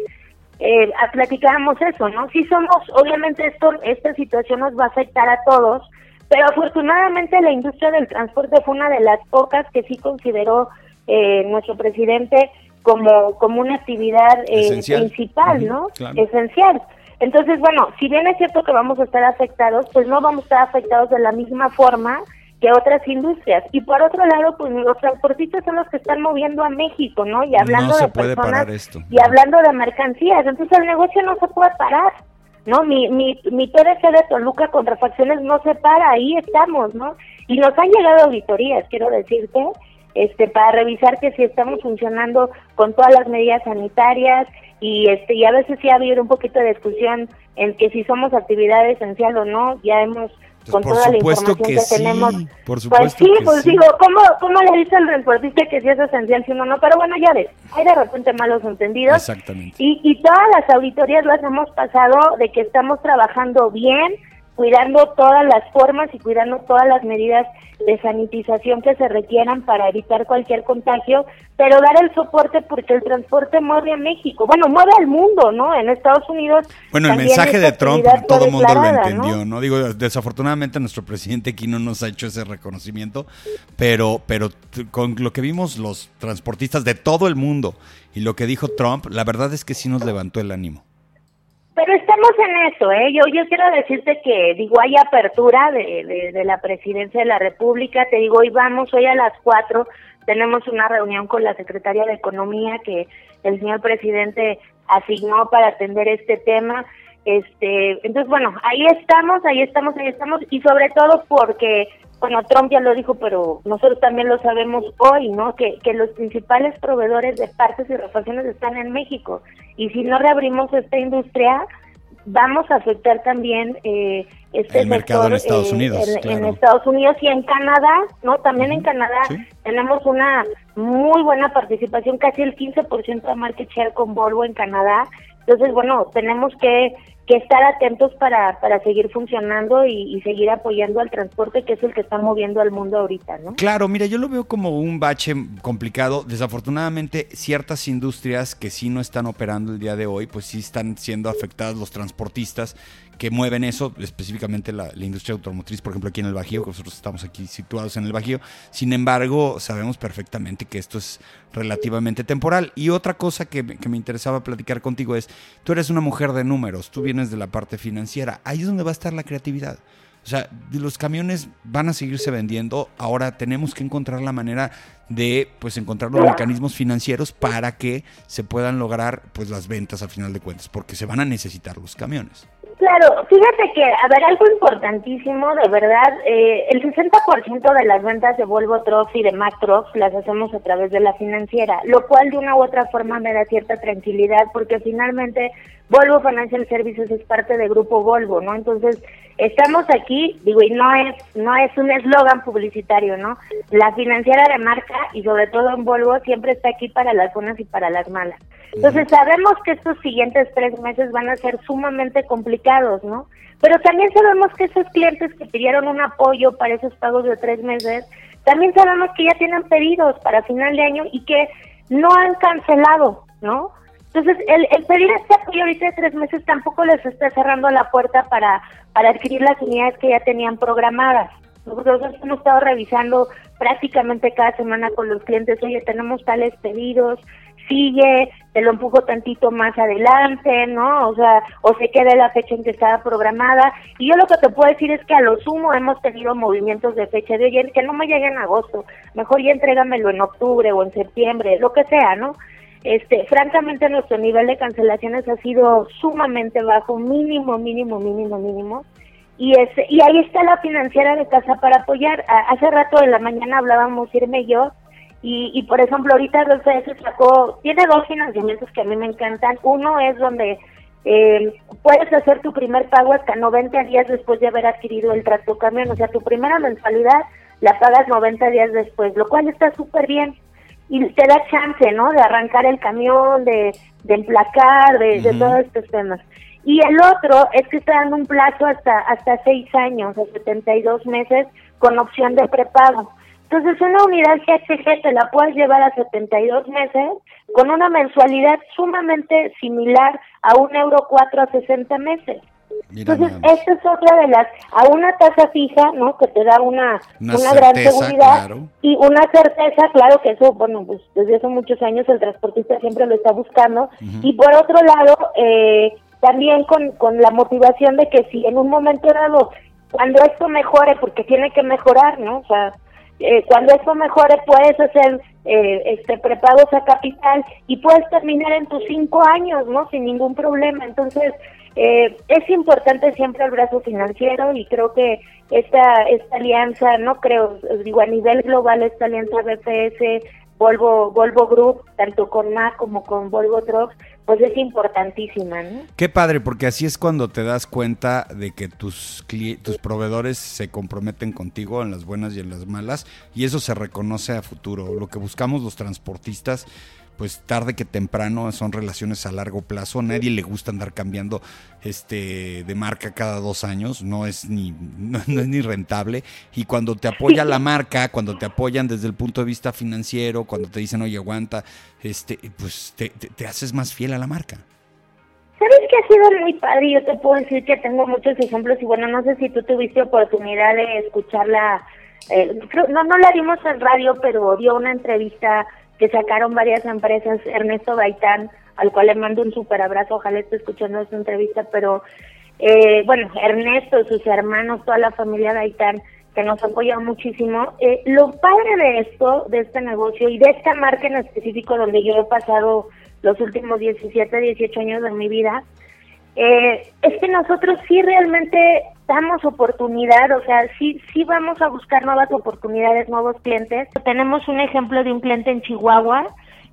eh, platicábamos eso, ¿no? Sí somos, obviamente esto, esta situación nos va a afectar a todos, pero afortunadamente la industria del transporte fue una de las pocas que sí consideró eh, nuestro presidente como, como una actividad eh, principal, ¿no? Esencial. Entonces, bueno, si bien es cierto que vamos a estar afectados, pues no vamos a estar afectados de la misma forma que otras industrias. Y por otro lado, pues los transportistas son los que están moviendo a México, ¿no? Y hablando de personas y hablando de mercancías. Entonces el negocio no se puede parar, ¿no? Mi, mi, mi PDC de Toluca con refacciones no se para, ahí estamos, ¿no? Y nos han llegado auditorías, quiero decirte, este, para revisar que si estamos funcionando con todas las medidas sanitarias, y este y a veces sí ha habido un poquito de discusión en que si somos actividad esencial o no, ya hemos pues con toda la información que, tenemos. Por pues sí, pues digo, ¿cómo, ¿cómo le dice el transportista que si es esencial, si no, no? Pero bueno, ya ves, hay de repente malos entendidos. Exactamente. Y, y todas las auditorías las hemos pasado de que estamos trabajando bien, cuidando todas las formas y cuidando todas las medidas de sanitización que se requieran para evitar cualquier contagio, pero dar el soporte porque el transporte mueve a México, bueno, mueve al mundo, ¿no? En Estados Unidos. Bueno, el mensaje de Trump todo el mundo lo entendió, ¿no? Digo, desafortunadamente nuestro presidente aquí no nos ha hecho ese reconocimiento, pero, pero con lo que vimos los transportistas de todo el mundo y lo que dijo Trump, la verdad es que sí nos levantó el ánimo. Estamos en eso, ¿eh? Yo, yo quiero decirte que, digo, hay apertura de, de, la presidencia de la República. Te digo, hoy vamos, hoy a las cuatro tenemos una reunión con la secretaria de Economía que el señor presidente asignó para atender este tema. Este, entonces, bueno, ahí estamos, ahí estamos, ahí estamos, y sobre todo porque bueno, Trump ya lo dijo, pero nosotros también lo sabemos hoy, ¿no? Que, que los principales proveedores de partes y refacciones están en México. Y si no reabrimos esta industria, vamos a afectar también eh, este el mercado en Estados eh, Unidos. En, Estados Unidos y en Canadá, ¿no? También en Canadá tenemos una muy buena participación, casi el 15% de market share con Volvo en Canadá. Entonces, bueno, tenemos que que estar atentos para, para seguir funcionando y, seguir apoyando al transporte, que es el que está moviendo al mundo ahorita, ¿no? Claro, mira, yo lo veo como un bache complicado. Desafortunadamente, ciertas industrias que sí no están operando el día de hoy, pues sí están siendo afectadas los transportistas que mueven eso, específicamente la, industria automotriz, por ejemplo, aquí en el Bajío, que nosotros estamos aquí situados en el Bajío. Sin embargo, sabemos perfectamente que esto es relativamente temporal. Y otra cosa que, que me interesaba platicar contigo es, tú eres una mujer de números, tú vienes de la parte financiera, ahí es donde va a estar la creatividad. O sea, los camiones van a seguirse vendiendo. Ahora tenemos que encontrar la manera de pues encontrar los mecanismos financieros para que se puedan lograr pues las ventas a final de cuentas, porque se van a necesitar los camiones. Claro, fíjate que, a ver, algo importantísimo, de verdad, eh, el 60% de las ventas de Volvo Trucks y de Mac Trucks las hacemos a través de la financiera, lo cual de una u otra forma me da cierta tranquilidad porque finalmente Volvo Financial Services es parte del grupo Volvo, ¿no? Entonces, estamos aquí, digo, y no es no es un eslogan publicitario, ¿no? La financiera de marca y sobre todo en Volvo siempre está aquí para las buenas y para las malas. Entonces sabemos que estos siguientes tres meses van a ser sumamente complicados, ¿no? Pero también sabemos que esos clientes que pidieron un apoyo para esos pagos de tres meses, también sabemos que ya tienen pedidos para final de año y que no han cancelado, ¿no? Entonces, el, el pedir este apoyo ahorita de tres meses tampoco les está cerrando la puerta para, para adquirir las unidades que ya tenían programadas. Nosotros hemos estado revisando prácticamente cada semana con los clientes, oye, tenemos tales pedidos, sigue, te lo empujo tantito más adelante, ¿no? O sea, o se queda la fecha en que estaba programada. Y yo lo que te puedo decir es que a lo sumo hemos tenido movimientos de fecha de oye, que no me llegue en agosto, mejor ya entrégamelo en octubre o en septiembre, lo que sea, ¿no? Este, francamente nuestro nivel de cancelaciones ha sido sumamente bajo, mínimo, mínimo, mínimo, mínimo. Y, este, y ahí está la financiera de casa para apoyar. hace rato en la mañana hablábamos Irme y yo, y, y por ejemplo ahorita se sacó, tiene dos financiamientos que a mí me encantan. Uno es donde eh, puedes hacer tu primer pago hasta 90 días después de haber adquirido el tracto camión, o sea, tu primera mensualidad la pagas 90 días después, lo cual está súper bien y te da chance, ¿no? De arrancar el camión, de, de emplacar, de, de todos estos temas. y el otro es que está dando un plazo hasta hasta seis años, o 72 meses, con opción de prepago. Entonces, una unidad GHG te la puedes llevar a 72 meses con una mensualidad sumamente similar a un euro 4 a 60 meses. Entonces, esta es otra de las, a una tasa fija, ¿no? Que te da una, una, gran seguridad y una certeza, claro que eso, bueno, pues desde hace muchos años el transportista siempre lo está buscando. Y por otro lado, eh, también con, con la motivación de que si en un momento dado, cuando esto mejore, porque tiene que mejorar, ¿no? O sea, eh, cuando esto mejore puedes hacer eh, este prepagos a capital y puedes terminar en tus cinco años, ¿no? Sin ningún problema. Entonces, eh, es importante siempre el brazo financiero y creo que esta, esta alianza, no creo, digo, a nivel global, esta alianza BPS, Volvo, Volvo Group, tanto con MAC como con Volvo Trucks, pues es importantísima. ¿no? Qué padre, porque así es cuando te das cuenta de que tus, tus proveedores se comprometen contigo en las buenas y en las malas, y eso se reconoce a futuro. Lo que buscamos los transportistas pues tarde que temprano son relaciones a largo plazo. A nadie le gusta andar cambiando este de marca cada dos años, no es ni, no, es ni rentable. Y cuando te apoya la marca, cuando te apoyan desde el punto de vista financiero, cuando te dicen, oye, aguanta, este, pues te, te, haces más fiel a la marca. ¿Sabes que ha sido muy padre? Yo te puedo decir que tengo muchos ejemplos y bueno, no sé si tú tuviste oportunidad de escucharla. Eh, no, no la dimos en radio, pero dio una entrevista que sacaron varias empresas, Ernesto Baitán, al cual le mando un súper abrazo, ojalá esté escuchando esta entrevista, pero eh, bueno, Ernesto, sus hermanos, toda la familia Baitán, que nos apoya muchísimo. Eh, lo padre de esto, de este negocio y de esta marca en específico donde yo he pasado los últimos 17, 18 años de mi vida, eh, es que nosotros sí realmente damos oportunidad, o sea, sí, sí vamos a buscar nuevas oportunidades, nuevos clientes. Tenemos un ejemplo de un cliente en Chihuahua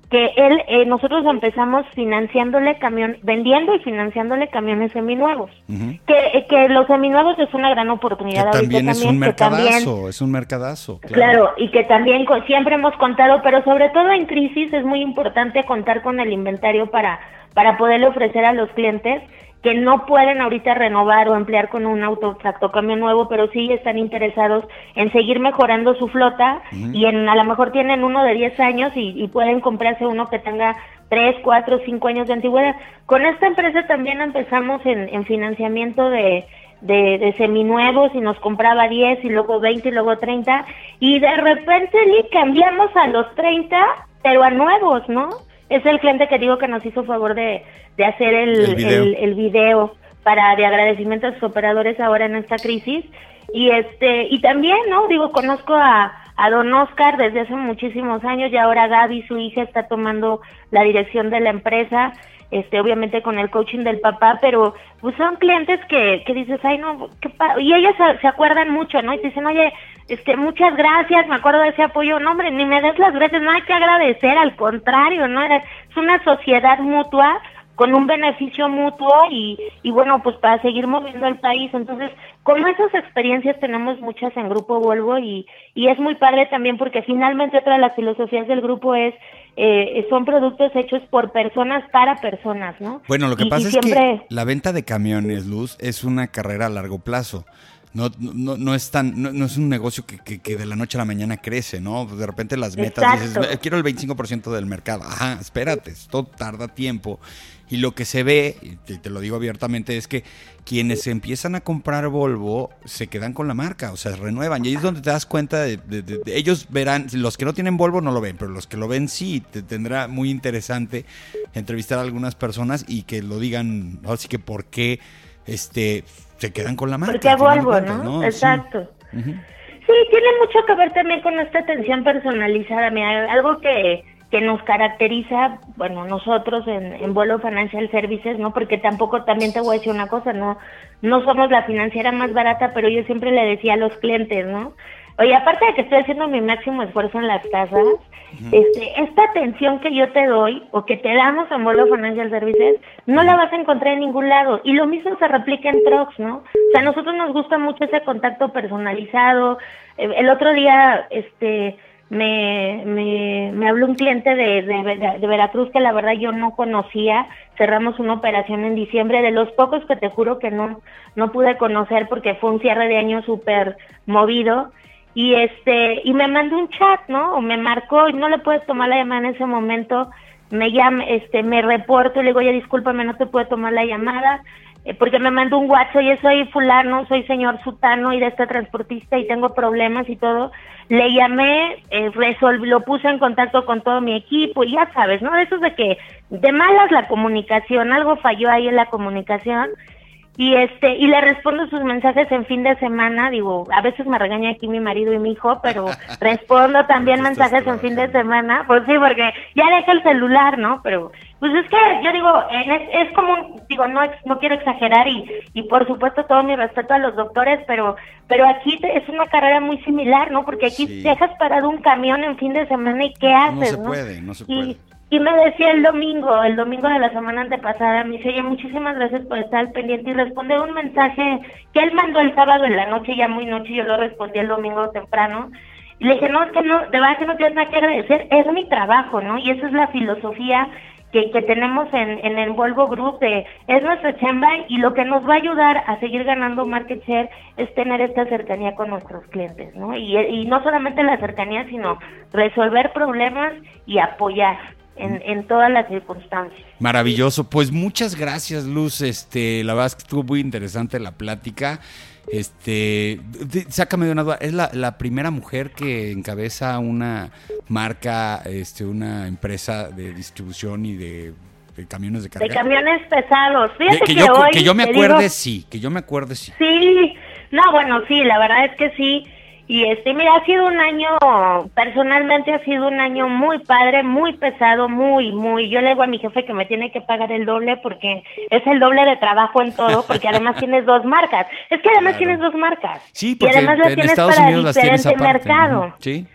que él, eh, nosotros empezamos financiándole camión, vendiendo y financiándole camiones seminuevos. que, eh, que los seminuevos es una gran oportunidad. Que también es un mercadazo, es un mercadazo. Claro. y que también siempre hemos contado, pero sobre todo en crisis es muy importante contar con el inventario para, para poderle ofrecer a los clientes que no pueden ahorita renovar o emplear con un auto tractocambio nuevo, pero sí están interesados en seguir mejorando su flota y en a lo mejor tienen uno de 10 años y, pueden comprarse uno que tenga 3, 4, 5 años de antigüedad. Con esta empresa también empezamos en, financiamiento de, de, de, seminuevos y nos compraba 10 y luego 20 y luego 30 y de repente cambiamos a los 30 pero a nuevos, ¿no? Es el cliente que digo que nos hizo favor de, de hacer el, el, video. para de agradecimiento a sus operadores ahora en esta crisis. Y este y también, ¿no? Digo, conozco a, a don Oscar desde hace muchísimos años y ahora Gaby, su hija, está tomando la dirección de la empresa este obviamente con el coaching del papá, pero pues son clientes que, que dices, ay no, qué y ellas se, acuerdan mucho, ¿no? Y te dicen, oye, este, muchas gracias, me acuerdo de ese apoyo, no hombre, ni me des las gracias, no hay que agradecer, al contrario, ¿no? Es una sociedad mutua con un beneficio mutuo y, y bueno, pues para seguir moviendo el país. Entonces, con esas experiencias tenemos muchas en Grupo Volvo y, y es muy padre también porque finalmente otra de las filosofías del grupo es, eh, son productos hechos por personas para personas, ¿no? Bueno, lo que pasa es que la venta de camiones, Luz, es una carrera a largo plazo. No, no, no es tan, no, es un negocio que, que, de la noche a la mañana crece, ¿no? De repente las metas dices, quiero el 25% del mercado. Ajá, espérate, esto tarda tiempo. Y lo que se ve, y te, lo digo abiertamente, es que quienes empiezan a comprar Volvo se quedan con la marca, o sea, renuevan. Y ahí es donde te das cuenta de, ellos verán, los que no tienen Volvo no lo ven, pero los que lo ven sí, te tendrá muy interesante entrevistar a algunas personas y que lo digan, así que por qué este se quedan con la marca. Porque Volvo, ¿no? Exacto. Sí. tiene mucho que ver también con esta atención personalizada. Mira, algo que, que nos caracteriza, bueno, nosotros en, en Volvo Financial Services, ¿no? Porque tampoco, también te voy a decir una cosa, ¿no? No somos la financiera más barata, pero yo siempre le decía a los clientes, ¿no? Oye, aparte de que estoy haciendo mi máximo esfuerzo en las tasas, este, esta atención que yo te doy o que te damos en Volvo Financial Services, no la vas a encontrar en ningún lado. Y lo mismo se replica en Trox, ¿no? O sea, a nosotros nos gusta mucho ese contacto personalizado. Eh, el otro día, este, me, me, me habló un cliente de, de, Veracruz que la verdad yo no conocía. Cerramos una operación en diciembre, de los pocos que te juro que no, no pude conocer porque fue un cierre de año súper movido. Y este, y me mandó un chat, ¿no? O me marcó y no le puedes tomar la llamada en ese momento. Me llama, este, me reporto y le digo, oye, discúlpame, no te puedo tomar la llamada porque me mandó un WhatsApp, oye, soy fulano, soy señor sutano y de este transportista y tengo problemas y todo. Le llamé, eh, resolví, lo puse en contacto con todo mi equipo y ya sabes, ¿no? Eso de que de malas la comunicación, algo falló ahí en la comunicación y este y le respondo sus mensajes en fin de semana digo a veces me regaña aquí mi marido y mi hijo pero respondo también mensajes en fin de semana pues sí porque ya deja el celular no pero pues es que yo digo es, como digo no no quiero exagerar y y por supuesto todo mi respeto a los doctores pero pero aquí es una carrera muy similar no porque aquí dejas parado un camión en fin de semana y qué haces no se puede no se puede y me decía el domingo, el domingo de la semana antepasada, me dice, oye, muchísimas gracias por estar pendiente y responde un mensaje que él mandó el sábado en la noche, ya muy noche, yo lo respondí el domingo temprano. Y le dije, no, es que no, de verdad que no tienes nada que agradecer, es mi trabajo, ¿no? Y esa es la filosofía que, que tenemos en, en el Volvo Group, de, es nuestra chamba y lo que nos va a ayudar a seguir ganando market share es tener esta cercanía con nuestros clientes, ¿no? Y, y no solamente la cercanía, sino resolver problemas y apoyar en, en todas las circunstancias. Maravilloso, pues muchas gracias Luz, este, la verdad es que estuvo muy interesante la plática. Este, sácame de una duda, es la, la primera mujer que encabeza una marca, este, una empresa de distribución y de, camiones de carga. De camiones pesados. Fíjate que, yo, que yo me acuerde, sí, que yo me acuerde, sí. Sí, no, bueno, sí, la verdad es que sí. Y este, mira, ha sido un año, personalmente ha sido un año muy padre, muy pesado, muy, muy. Yo le digo a mi jefe que me tiene que pagar el doble porque es el doble de trabajo en todo, porque además tienes dos marcas. Es que además tienes dos marcas. Sí, porque y además las tienes para diferente mercado. Sí.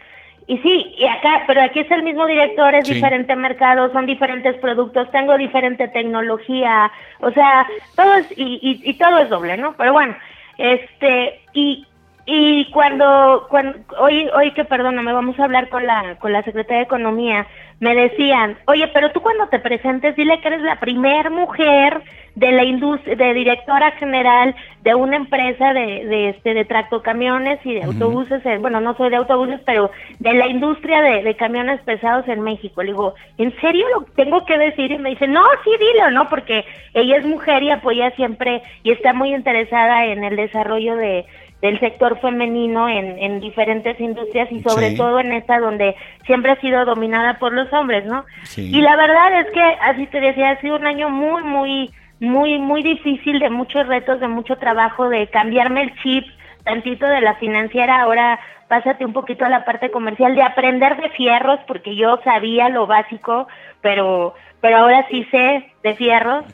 Y sí, y acá, pero aquí es el mismo director, es diferente mercado, son diferentes productos, tengo diferente tecnología, o sea, todo es, y, y, y todo es doble, ¿no? Pero bueno, este, y, y cuando, cuando hoy, hoy que perdóname, vamos a hablar con la, con la Secretaria de Economía, me decían, oye, pero tú cuando te presentes, dile que eres la primer mujer de la industria, de directora general de una empresa de, de este, de tractocamiones y de autobuses, bueno, no soy de autobuses, pero de la industria de, de camiones pesados en México. Le digo, ¿en serio lo tengo que decir? Y me dice, no, sí, dilo, ¿no? Porque ella es mujer y apoya siempre y está muy interesada en el desarrollo de del sector femenino en, en diferentes industrias y sobre todo en esta donde siempre ha sido dominada por los hombres, ¿no? Y la verdad es que, así te decía, ha sido un año muy, muy, muy, muy difícil, de muchos retos, de mucho trabajo, de cambiarme el chip tantito de la financiera, ahora pásate un poquito a la parte comercial, de aprender de fierros, porque yo sabía lo básico, pero pero ahora sí sé de fierros.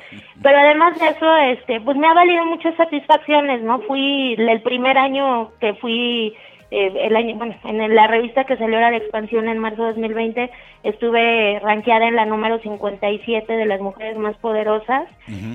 Pero además de eso, este, pues me ha valido muchas satisfacciones, ¿no? Fui el primer año que fui, eh, el año, bueno, en la revista que salió la de expansión en marzo de 2020, estuve rankeada en la número 57 de las mujeres más poderosas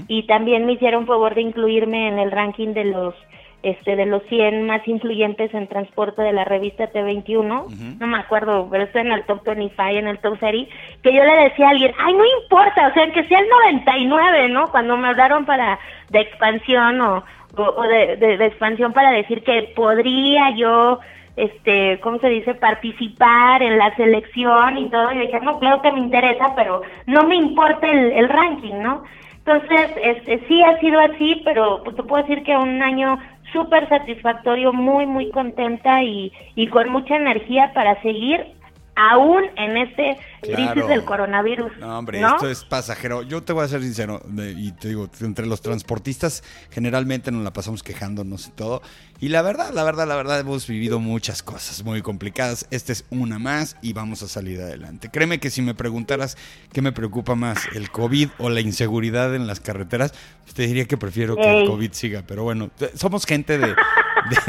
y también me hicieron favor de incluirme en el ranking de los este de los 100 más influyentes en transporte de la revista T21, no me acuerdo, pero estoy en el top 25, en el top 30, que yo le decía a alguien, ay, no importa, o sea, que sea el 99, ¿no? Cuando me hablaron para de expansión o, o, de, de, expansión para decir que podría yo, este, ¿cómo se dice?, participar en la selección y todo, y dije, no, claro que me interesa, pero no me importa el, el ranking, ¿no? Entonces, este, sí ha sido así, pero pues, te puedo decir que un año súper satisfactorio, muy, muy contenta y, y con mucha energía para seguir aún en este crisis del coronavirus. No, hombre, esto es pasajero. Yo te voy a ser sincero, y te digo, entre los transportistas generalmente nos la pasamos quejándonos y todo. Y la verdad, la verdad, la verdad, hemos vivido muchas cosas muy complicadas. Esta es una más y vamos a salir adelante. Créeme que si me preguntaras qué me preocupa más, el COVID o la inseguridad en las carreteras, te diría que prefiero que el COVID siga. Pero bueno, somos gente de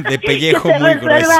de, pellejo muy grueso.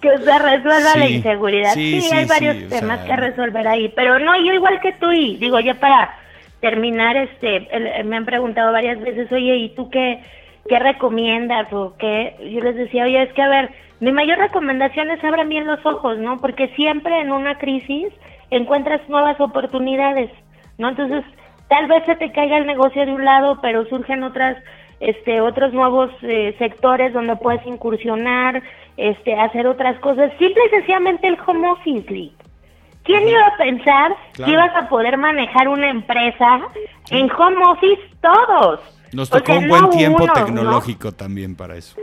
Que se resuelva la inseguridad. Sí, hay varios temas que resolver ahí. Pero no, yo igual que tú, y digo, ya para terminar, este me han preguntado varias veces, oye, ¿y tú qué, ¿qué recomiendas? O qué, yo les decía, oye, es que a ver, mi mayor recomendación es abran bien los ojos, ¿no? Porque siempre en una crisis encuentras nuevas oportunidades, ¿no? Entonces, tal vez se te caiga el negocio de un lado, pero surgen otras este otros nuevos eh, sectores donde puedes incursionar, este hacer otras cosas, simple y sencillamente el home office, Lee. ¿Quién iba a pensar que ibas a poder manejar una empresa en home office todos? Nos tocó un buen tiempo tecnológico también para eso.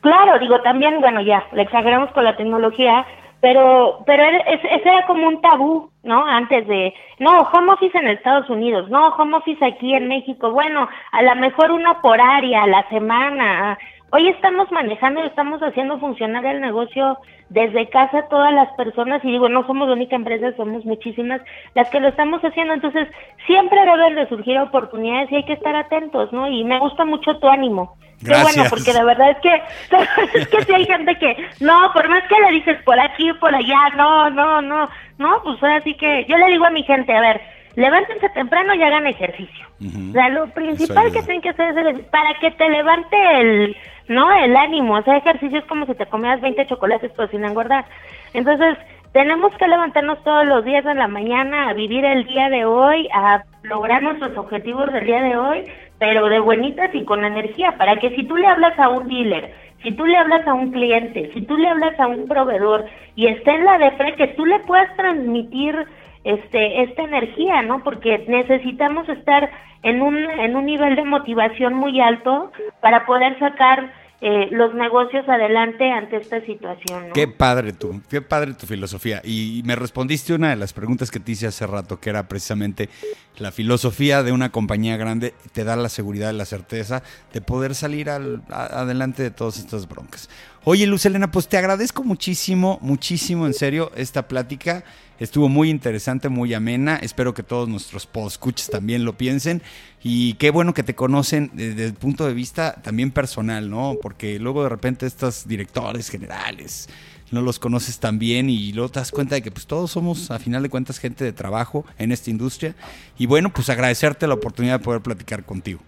Claro, digo, también, bueno, ya, le exageramos con la tecnología, pero pero ese era como un tabú, ¿no? Antes de, no, home office en Estados Unidos, no, home office aquí en México, bueno, a lo mejor una por área, a la semana. Hoy estamos manejando y estamos haciendo funcionar el negocio desde casa todas las personas, y digo, no somos la única empresa, somos muchísimas las que lo estamos haciendo, entonces siempre deben de surgir oportunidades y hay que estar atentos, ¿no? Y me gusta mucho tu ánimo. Gracias. bueno, porque de verdad es que, es que si hay gente que, no, por más que le dices por aquí, por allá, no, no, no, no, pues así que yo le digo a mi gente, a ver, levántense temprano y hagan ejercicio. O sea, lo principal que tienen que hacer es para que te levante el, no, el ánimo. O sea, ejercicio es como si te comieras 20 chocolates pero sin engordar. Entonces, tenemos que levantarnos todos los días en la mañana a vivir el día de hoy, a lograr nuestros objetivos del día de hoy, pero de buenitas y con energía, para que si tú le hablas a un dealer, si tú le hablas a un cliente, si tú le hablas a un proveedor y está en la defre, que tú le puedas transmitir este esta energía, ¿no? Porque necesitamos estar en un en un nivel de motivación muy alto para poder sacar eh, los negocios adelante ante esta situación. Qué padre tu, qué padre tu filosofía. Y me respondiste una de las preguntas que te hice hace rato, que era precisamente la filosofía de una compañía grande te da la seguridad y la certeza de poder salir al, adelante de todas estas broncas. Oye, Luz Elena, pues te agradezco muchísimo, muchísimo, en serio, esta plática. Estuvo muy interesante, muy amena. Espero que todos nuestros escuches también lo piensen. Y qué bueno que te conocen desde el punto de vista también personal, ¿no? Porque luego de repente estos directores generales no los conoces tan bien y luego te das cuenta de que pues todos somos a final de cuentas gente de trabajo en esta industria. Y bueno, pues agradecerte la oportunidad de poder platicar contigo.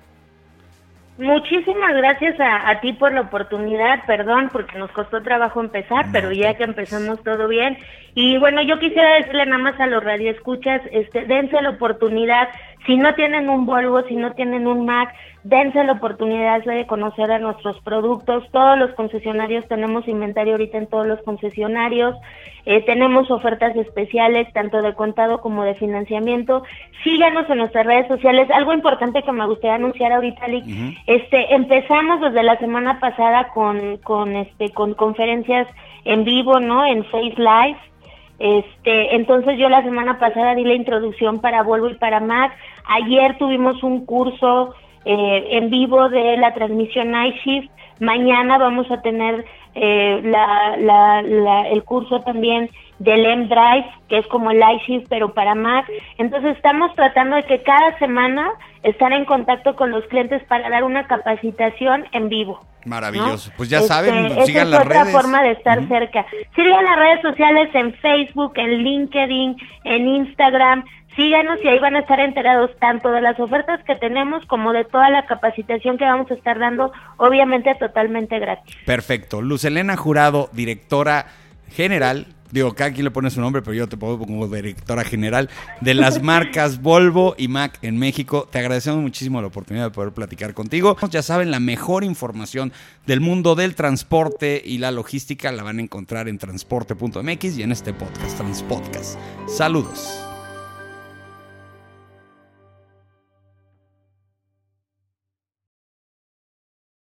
Muchísimas gracias a, a, ti por la oportunidad, perdón porque nos costó trabajo empezar, pero ya que empezamos todo bien. Y bueno, yo quisiera decirle nada más a los radioescuchas, este, dense la oportunidad, si no tienen un Volvo, si no tienen un Mac, dense la oportunidad de conocer a nuestros productos. Todos los concesionarios tenemos inventario ahorita en todos los concesionarios. Eh, tenemos ofertas especiales, tanto de contado como de financiamiento. Síganos en nuestras redes sociales. Algo importante que me gustaría anunciar ahorita, Lick, este, empezamos desde la semana pasada con, con, este, con conferencias en vivo, ¿no? En Face Live. Este, entonces yo la semana pasada di la introducción para Volvo y para Mac. Ayer tuvimos un curso eh, en vivo de la transmisión Night. Mañana vamos a tener eh, la, la, el curso también del M-Drive, que es como el iShift, pero para Mac. Entonces estamos tratando de que cada semana estar en contacto con los clientes para dar una capacitación en vivo. Maravilloso. Pues ya saben, este, sigan las redes. es otra forma de estar cerca. Sigan las redes sociales en Facebook, en LinkedIn, en Instagram síganos y ahí van a estar enterados tanto de las ofertas que tenemos como de toda la capacitación que vamos a estar dando, obviamente totalmente gratis. Perfecto. Luz Elena Jurado, directora general digo, cada quien le pone su nombre, pero yo te pongo como directora general de las marcas Volvo y Mac en México. Te agradecemos muchísimo la oportunidad de poder platicar contigo. Ya saben, la mejor información del mundo del transporte y la logística la van a encontrar en transporte.mx y en este podcast, Transpodcast. Saludos.